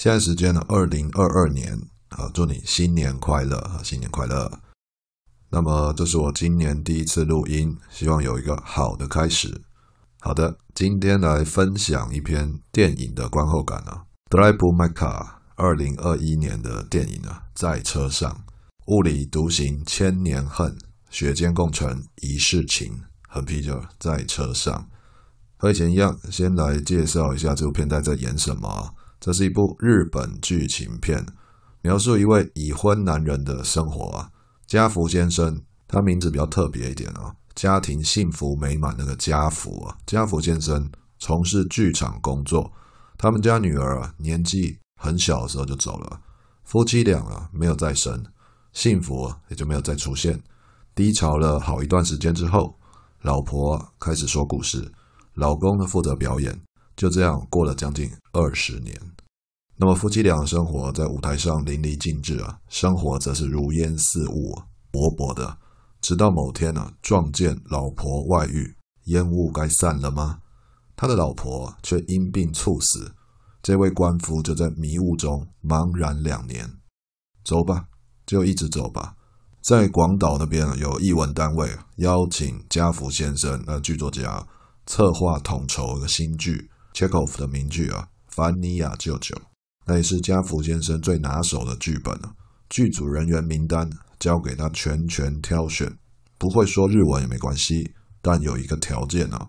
现在时间呢，二零二二年啊，祝你新年快乐啊，新年快乐。那么这是我今年第一次录音，希望有一个好的开始。好的，今天来分享一篇电影的观后感啊，《Drive My Car》二零二一年的电影啊，在车上，物理独行千年恨，血间共存一世情，横批就在车上。和以前一样，先来介绍一下这部片在在演什么。这是一部日本剧情片，描述一位已婚男人的生活啊。家福先生，他名字比较特别一点啊，家庭幸福美满那个家福啊。家福先生从事剧场工作，他们家女儿啊年纪很小的时候就走了，夫妻俩啊没有再生，幸福也就没有再出现。低潮了好一段时间之后，老婆开始说故事，老公呢负责表演。就这样过了将近二十年，那么夫妻俩的生活在舞台上淋漓尽致啊，生活则是如烟似雾，薄薄的。直到某天呢、撞见老婆外遇，烟雾该散了吗？他的老婆却因病猝死，这位官夫就在迷雾中茫然两年。走吧，就一直走吧。在广岛那边有译文单位邀请家福先生，那剧作家策划统筹一个新剧。Chekhov 的名句啊，《凡尼亚舅舅》，那也是家福先生最拿手的剧本啊。剧组人员名单交给他全权挑选，不会说日文也没关系，但有一个条件啊，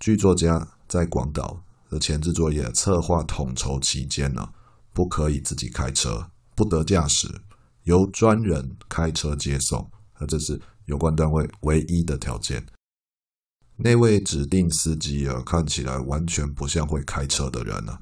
剧作家在广岛的前置作业、策划统筹期间呢，不可以自己开车，不得驾驶，由专人开车接送，那这是有关单位唯一的条件。那位指定司机啊，看起来完全不像会开车的人啊。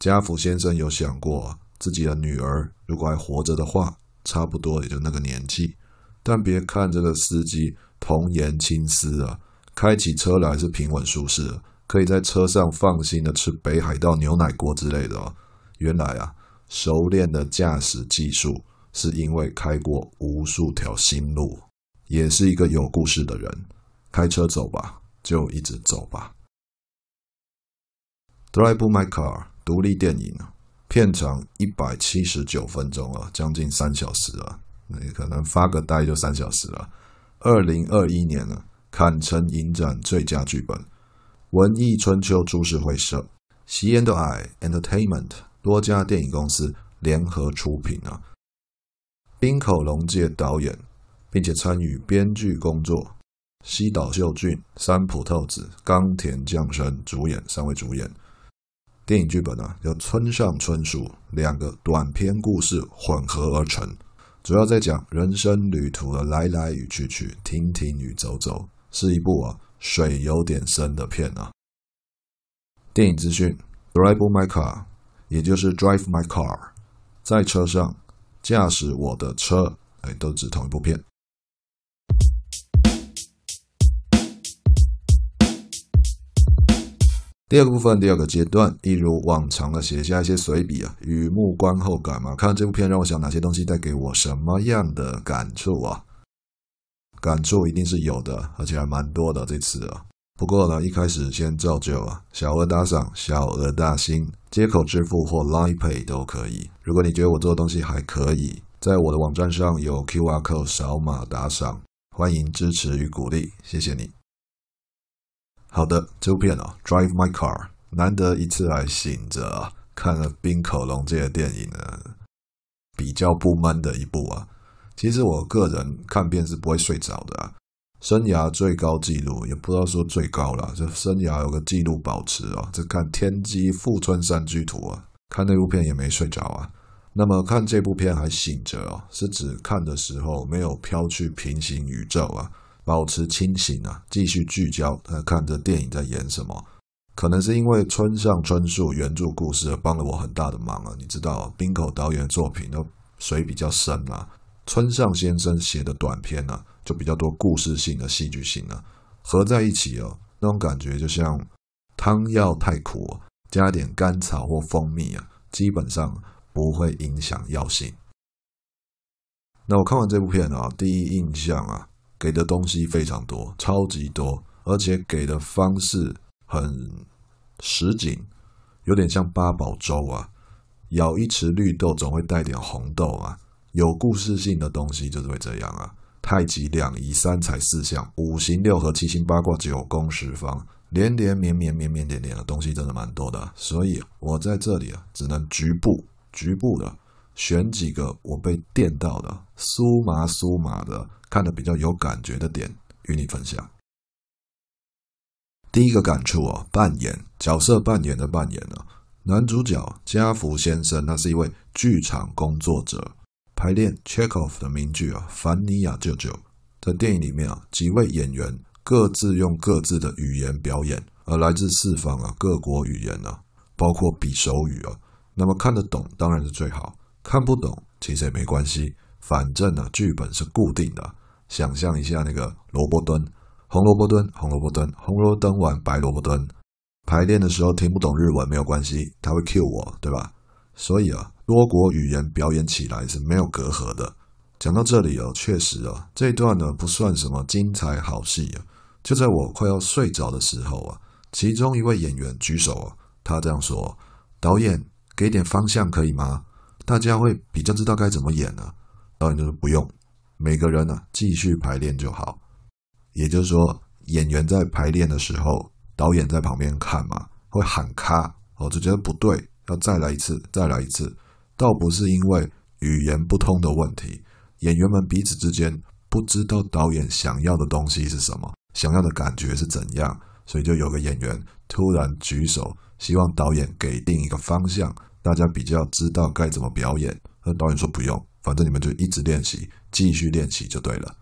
家福先生有想过，自己的女儿如果还活着的话，差不多也就那个年纪。但别看这个司机童颜青丝啊，开起车来是平稳舒适，可以在车上放心的吃北海道牛奶锅之类的哦。原来啊，熟练的驾驶技术是因为开过无数条新路，也是一个有故事的人。开车走吧。就一直走吧。Drive My Car，独立电影，片长一百七十九分钟啊，将近三小时啊，那可能发个呆就三小时了。二零二一年呢，坎城影展最佳剧本，文艺春秋株式会社、C&I Entertainment 多家电影公司联合出品啊，滨口龙介导演，并且参与编剧工作。西岛秀俊、三浦透子、冈田将生主演，三位主演。电影剧本呢，由村上春树两个短篇故事混合而成，主要在讲人生旅途的来来与去去、停停与走走，是一部啊水有点深的片啊。电影资讯：Drive My Car，也就是 Drive My Car，在车上驾驶我的车，哎，都指同一部片。第二个部分，第二个阶段，一如往常的写下一些随笔啊，雨木观后感嘛。看这部片让我想哪些东西带给我什么样的感触啊？感触一定是有的，而且还蛮多的这次啊。不过呢，一开始先照旧啊，小额打赏，小额大心，接口支付或 Line Pay 都可以。如果你觉得我做的东西还可以，在我的网站上有 QR Code 扫码打赏，欢迎支持与鼓励，谢谢你。好的，这部片哦，《Drive My Car》，难得一次来醒着啊，看了冰口龙介的电影呢，比较不闷的一部啊。其实我个人看片是不会睡着的啊，生涯最高纪录也不知道说最高了，就生涯有个纪录保持啊，就看《天机富春山居图》啊，看那部片也没睡着啊。那么看这部片还醒着啊，是指看的时候没有飘去平行宇宙啊。保持清醒啊，继续聚焦，呃，看着电影在演什么。可能是因为村上春树原著故事而帮了我很大的忙啊。你知道，滨口导演的作品都水比较深啊，村上先生写的短片呢、就比较多故事性的戏剧性啊，合在一起哦，那种感觉就像汤药太苦，加点甘草或蜂蜜啊，基本上不会影响药性。那我看完这部片啊，第一印象啊，给的东西非常多，超级多，而且给的方式很实景，有点像八宝粥啊，舀一匙绿豆总会带点红豆啊，有故事性的东西就是会这样啊。太极两仪三才四象，五行六合七星八卦九宫十方，连连绵绵绵绵点点的东西真的蛮多的，所以我在这里啊，只能局部局部的。选几个我被电到的酥麻酥麻的，看得比较有感觉的点与你分享。第一个感触啊，扮演角色扮演的扮演呢，男主角加福先生，他是一位剧场工作者，排练 Chekhov 的名剧啊《凡尼亚舅舅》。在电影里面啊，几位演员各自用各自的语言表演，而来自四方啊各国语言呢，包括比手语啊，那么看得懂当然是最好。看不懂其实也没关系，反正呢，剧本是固定的。想象一下那个萝卜蹲，红萝卜蹲，红萝卜蹲，红萝卜蹲完白萝卜蹲。排练的时候听不懂日文没有关系，他会 cue 我，对吧？所以啊，多国语言表演起来是没有隔阂的。讲到这里哦，确实啊，这一段呢不算什么精彩好戏啊。就在我快要睡着的时候啊，其中一位演员举手啊，他这样说：“导演，给点方向可以吗？”大家会比较知道该怎么演呢？导演就说不用，每个人呢、继续排练就好。也就是说，演员在排练的时候，导演在旁边看嘛，会喊卡，我就觉得不对，要再来一次，再来一次。倒不是因为语言不通的问题，演员们彼此之间不知道导演想要的东西是什么，想要的感觉是怎样，所以就有个演员突然举手，希望导演给定一个方向。大家比较知道该怎么表演，那导演说不用，反正你们就一直练习，继续练习就对了。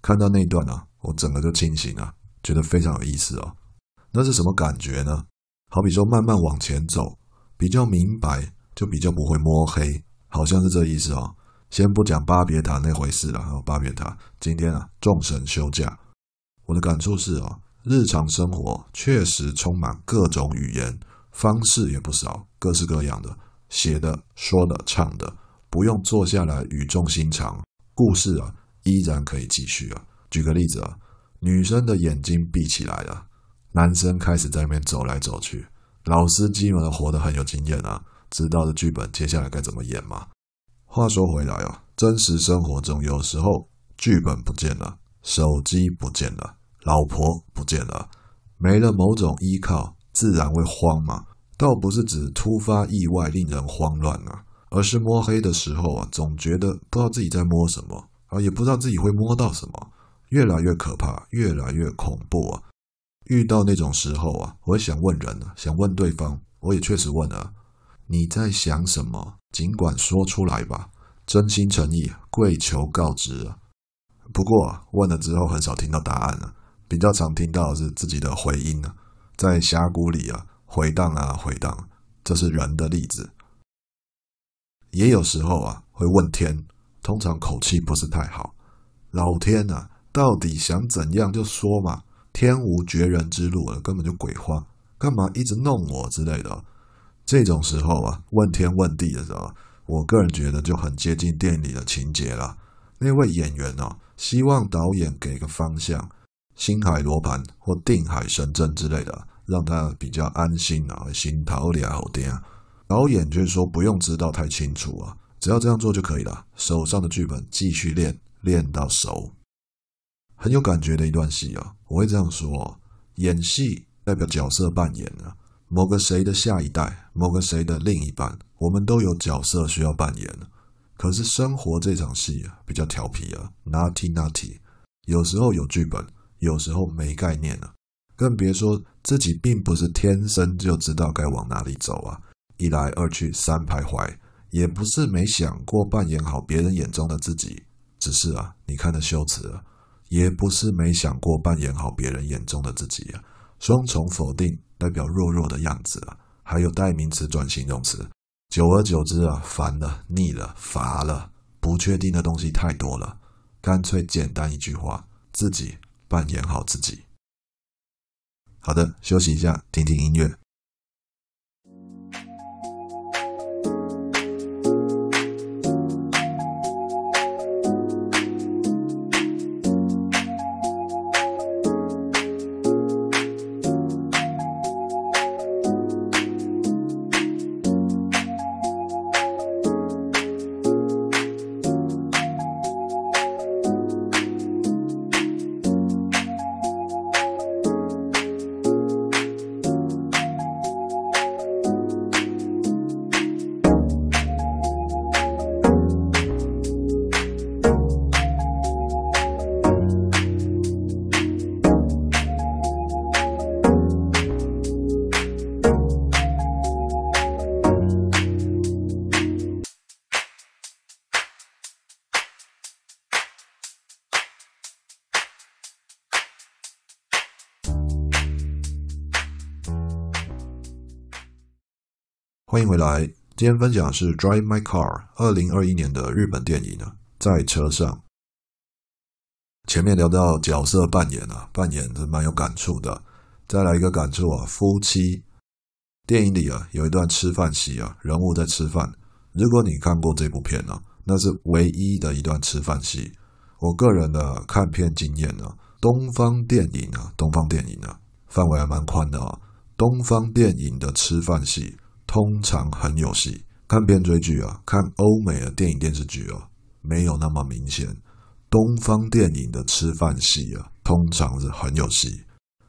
看到那一段呢、啊，我整个就清醒了，觉得非常有意思哦。那是什么感觉呢？好比说慢慢往前走，比较明白，就比较不会摸黑，好像是这意思哦。先不讲巴别塔那回事了，巴别塔今天啊，众神休假。我的感触是哦，日常生活确实充满各种语言。方式也不少，各式各样的，写的、说的、唱的，不用坐下来语重心长，故事啊依然可以继续啊。举个例子啊，女生的眼睛闭起来了，男生开始在那边走来走去，老司机们活得很有经验啊，知道的剧本接下来该怎么演嘛。话说回来啊，真实生活中有时候剧本不见了，手机不见了，老婆不见了，没了某种依靠。自然会慌嘛，倒不是指突发意外令人慌乱啊，而是摸黑的时候啊，总觉得不知道自己在摸什么啊，也不知道自己会摸到什么，越来越可怕，越来越恐怖啊！遇到那种时候啊，我也想问人啊，想问对方，我也确实问了，你在想什么？尽管说出来吧，真心诚意，跪求告知啊。不过，问了之后很少听到答案了，比较常听到的是自己的回音啊。在峡谷里啊，回荡啊回荡，这是人的例子。也有时候啊，会问天，通常口气不是太好。老天啊，到底想怎样就说嘛，天无绝人之路啊，根本就鬼话，干嘛一直弄我之类的。这种时候啊，问天问地的时候，我个人觉得就很接近电影里的情节了。那位演员呢、啊，希望导演给个方向。星海罗盘或定海神针之类的，让他比较安心啊，心头了点。导演就是说不用知道太清楚啊，只要这样做就可以了。手上的剧本继续练，练到熟。很有感觉的一段戏啊，我会这样说：演戏代表角色扮演啊，某个谁的下一代，某个谁的另一半，我们都有角色需要扮演。可是生活这场戏啊，比较调皮啊，naughty natty，有时候有剧本。有时候没概念啊，更别说自己并不是天生就知道该往哪里走啊！一来二去三徘徊，也不是没想过扮演好别人眼中的自己，只是啊，你看的修辞啊，也不是没想过扮演好别人眼中的自己啊，双重否定代表弱弱的样子啊，还有代名词转形容词。久而久之啊，烦了、腻了、乏了，不确定的东西太多了，干脆简单一句话，自己扮演好自己。好的，休息一下，听听音乐。欢迎回来，今天分享的是《Drive My Car》二零二一年的日本电影呢，在车上。前面聊到角色扮演啊，扮演是蛮有感触的。再来一个感触啊，夫妻电影里啊有一段吃饭戏啊，人物在吃饭。如果你看过这部片呢，那是唯一的一段吃饭戏。我个人的看片经验呢，东方电影啊，东方电影啊，范围还蛮宽的啊。东方电影的吃饭戏。通常很有戏，看片追剧啊，看欧美的电影电视剧啊，没有那么明显。东方电影的吃饭戏啊，通常是很有戏。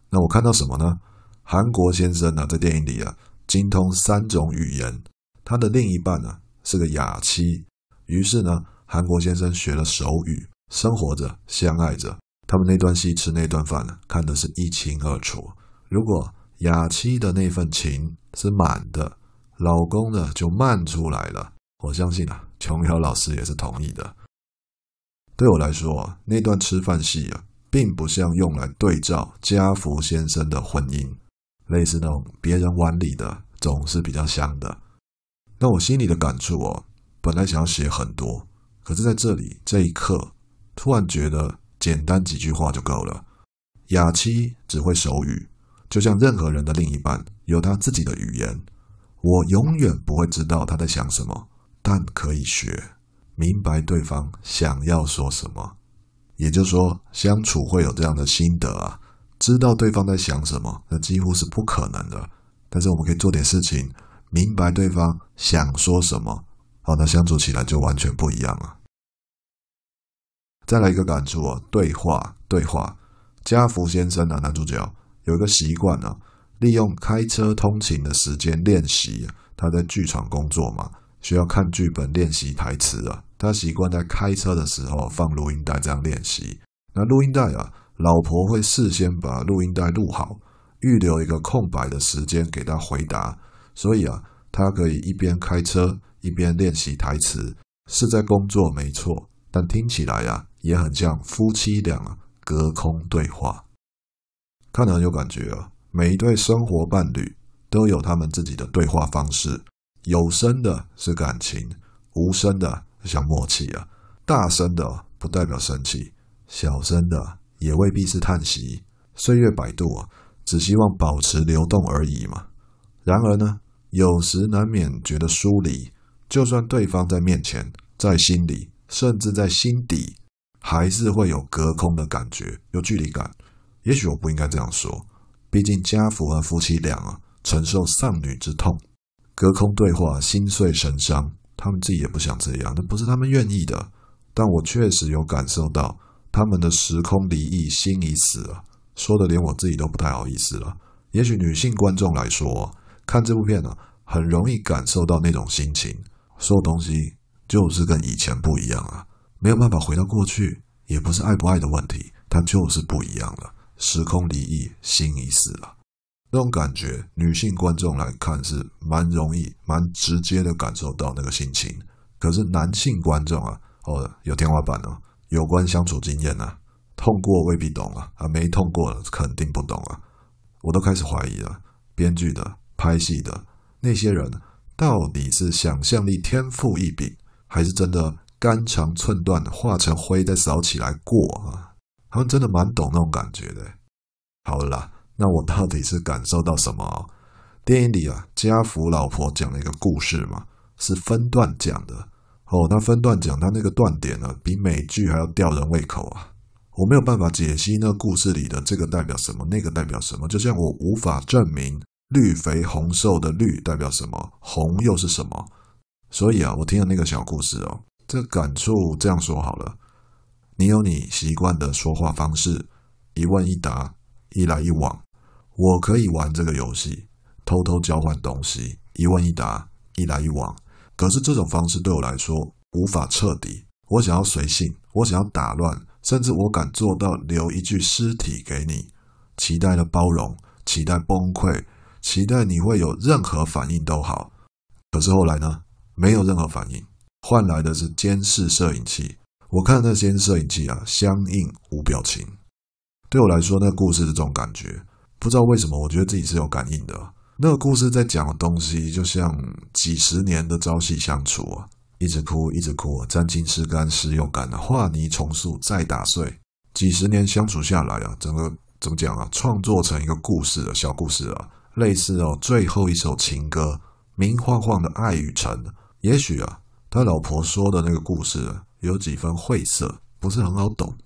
那我看到什么呢？韩国先生呢，在电影里啊，精通三种语言，他的另一半呢是个哑妻。于是呢，韩国先生学了手语，生活着，相爱着。他们那段戏吃那顿饭，看得是一清二楚。如果哑妻的那份情是满的。老公呢就慢出来了，我相信啊，琼瑶老师也是同意的。对我来说，那段吃饭戏啊，并不像用来对照家福先生的婚姻，类似那种别人碗里的总是比较香的。那我心里的感触哦，本来想要写很多，可是在这里这一刻，突然觉得简单几句话就够了。哑妻只会手语，就像任何人的另一半有他自己的语言。我永远不会知道他在想什么，但可以学明白对方想要说什么。也就是说，相处会有这样的心得啊，知道对方在想什么，那几乎是不可能的。但是我们可以做点事情，明白对方想说什么，好，那相处起来就完全不一样了。再来一个感触啊，对话，对话。家福先生啊，男主角有一个习惯啊。利用开车通勤的时间练习，他在剧场工作嘛，需要看剧本练习台词啊。他习惯在开车的时候放录音带这样练习。那录音带啊，老婆会事先把录音带录好，预留一个空白的时间给他回答，所以啊，他可以一边开车一边练习台词，是在工作没错，但听起来啊，也很像夫妻俩隔空对话，看得很有感觉啊。每一对生活伴侣都有他们自己的对话方式，有声的是感情，无声的像默契啊，大声的不代表生气，小声的也未必是叹息。岁月摆渡啊，只希望保持流动而已嘛。然而呢，有时难免觉得疏离，就算对方在面前，在心里，甚至在心底，还是会有隔空的感觉，有距离感。也许我不应该这样说。毕竟家福和夫妻俩啊，承受丧女之痛，隔空对话，心碎神伤。他们自己也不想这样，那不是他们愿意的。但我确实有感受到他们的时空离异，心已死了。说的连我自己都不太好意思了。也许女性观众来说，看这部片呢，很容易感受到那种心情。所有东西就是跟以前不一样啊，没有办法回到过去，也不是爱不爱的问题，它就是不一样了。时空离异，心已死了，那种感觉，女性观众来看是蛮容易、蛮直接的感受到那个心情。可是男性观众啊，哦，有天花板哦，有关相处经验啊，痛过未必懂啊，啊，没痛过肯定不懂啊。我都开始怀疑了，编剧的、拍戏的那些人，到底是想象力天赋异禀，还是真的肝肠寸断，化成灰再扫起来过啊？他们真的蛮懂那种感觉的。好了啦，那我到底是感受到什么？电影里啊，家福老婆讲了一个故事嘛，是分段讲的哦。那分段讲，他那个断点呢，比美剧还要吊人胃口啊。我没有办法解析那故事里的这个代表什么，那个代表什么，就像我无法证明绿肥红瘦的绿代表什么，红又是什么。所以啊，我听了那个小故事哦，这感触这样说好了。你有你习惯的说话方式，一问一答，一来一往。我可以玩这个游戏，偷偷交换东西，一问一答，一来一往。可是这种方式对我来说无法彻底。我想要随性，我想要打乱，甚至我敢做到留一具尸体给你，期待的包容，期待崩溃，期待你会有任何反应都好。可是后来呢？没有任何反应，换来的是监视摄影器。我看那些摄影机啊，相应无表情。对我来说，那个故事是这种感觉。不知道为什么，我觉得自己是有感应的。那个故事在讲的东西，就像几十年的朝夕相处啊，一直哭，一直哭，沾亲湿干，湿又干啊，画泥重塑，再打碎。几十年相处下来啊，整个怎么讲啊？创作成一个故事的小故事啊，类似哦，最后一首情歌，明晃晃的爱与诚。也许啊，他老婆说的那个故事。有几分晦涩，不是很好懂，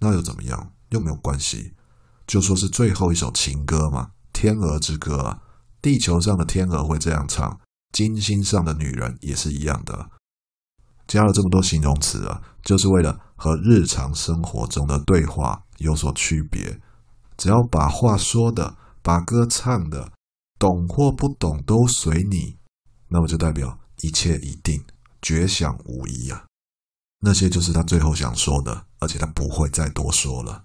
那又怎么样？又没有关系，就说是最后一首情歌嘛，天鹅之歌啊。地球上的天鹅会这样唱，金星上的女人也是一样的。加了这么多形容词啊，就是为了和日常生活中的对话有所区别。只要把话说的，把歌唱的，懂或不懂都随你，那么就代表一切已定，绝响无疑啊。那些就是他最后想说的，而且他不会再多说了。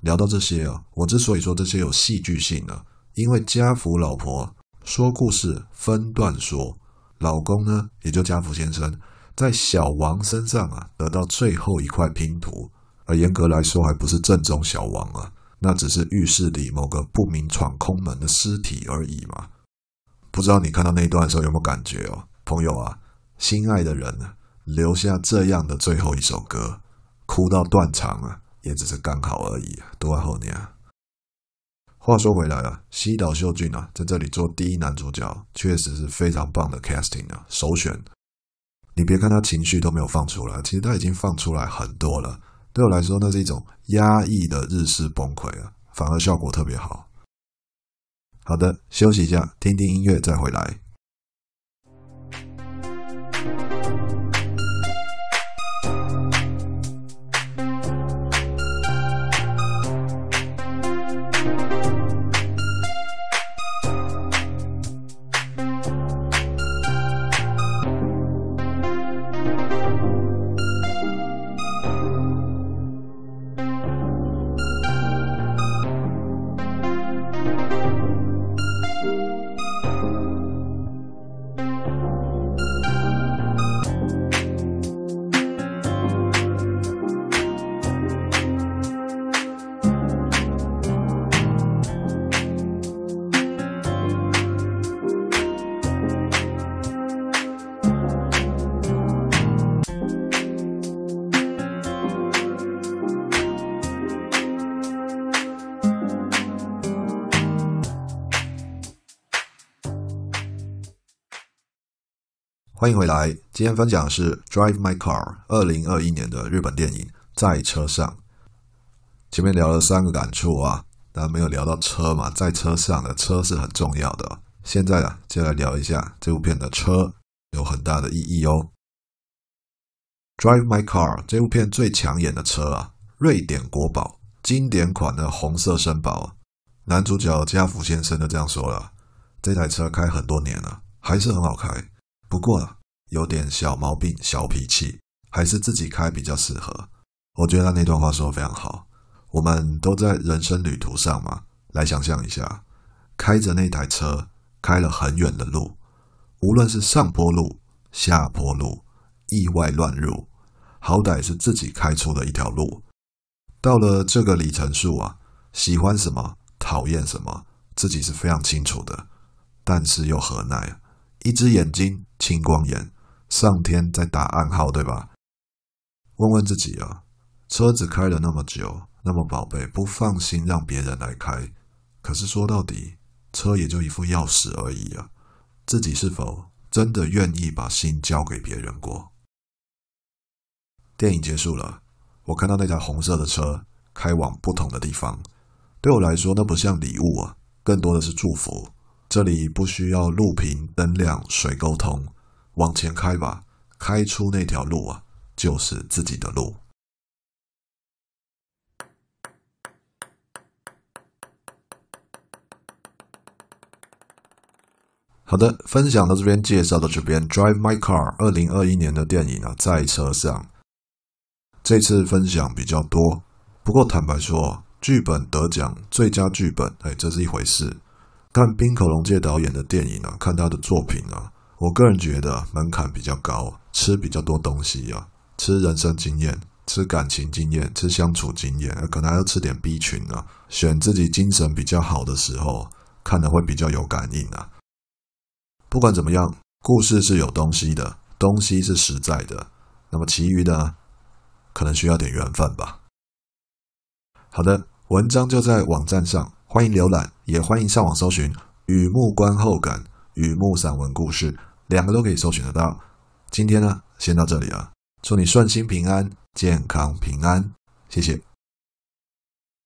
聊到这些啊，我之所以说这些有戏剧性呢，因为家福老婆说故事分段说，老公呢，也就家福先生，在小王身上啊得到最后一块拼图，而严格来说还不是正宗小王啊，那只是浴室里某个不明闯空门的尸体而已嘛。不知道你看到那一段的时候有没有感觉哦，朋友啊，心爱的人呢？留下这样的最后一首歌，哭到断肠啊，也只是刚好而已。多爱后年啊。话说回来啊，西岛秀俊啊，在这里做第一男主角，确实是非常棒的 casting 啊，首选。你别看他情绪都没有放出来，其实他已经放出来很多了。对我来说，那是一种压抑的日式崩溃啊，反而效果特别好。好的，休息一下，听听音乐再回来。欢迎回来，今天分享的是《Drive My Car》二零二一年的日本电影《在车上》。前面聊了三个感触啊，但没有聊到车嘛，在车上的车是很重要的。现在啊，就来聊一下这部片的车有很大的意义哦。《Drive My Car》这部片最抢眼的车啊，瑞典国宝，经典款的红色绅宝。男主角加福先生都这样说了，这台车开很多年了，还是很好开。不过有点小毛病、小脾气，还是自己开比较适合。我觉得那段话说得非常好。我们都在人生旅途上嘛，来想象一下，开着那台车开了很远的路，无论是上坡路、下坡路、意外乱入，好歹是自己开出的一条路。到了这个里程数啊，喜欢什么讨厌什么，自己是非常清楚的，但是又何奈？一只眼睛青光眼，上天在打暗号，对吧？问问自己啊，车子开了那么久，那么宝贝，不放心让别人来开，可是说到底，车也就一副钥匙而已啊，自己是否真的愿意把心交给别人过？电影结束了，我看到那台红色的车开往不同的地方，对我来说，那不像礼物啊，更多的是祝福。这里不需要路平灯亮水沟通，往前开吧，开出那条路啊，就是自己的路。好的，分享到这边，介绍到这边，《Drive My Car》二零二一年的电影啊，在车上。这次分享比较多，不过坦白说，剧本得奖最佳剧本，哎，这是一回事。看滨口龙介导演的电影啊，看他的作品啊，我个人觉得门槛比较高，吃比较多东西啊，吃人生经验，吃感情经验，吃相处经验，可能还要吃点 B 群啊。选自己精神比较好的时候，看的会比较有感应啊。不管怎么样，故事是有东西的，东西是实在的，那么其余的。可能需要点缘分吧。好的，文章就在网站上，欢迎浏览，也欢迎上网搜寻《雨幕观后感》《雨幕散文故事》，两个都可以搜寻得到。今天呢，先到这里了，祝你顺心平安，健康平安，谢谢。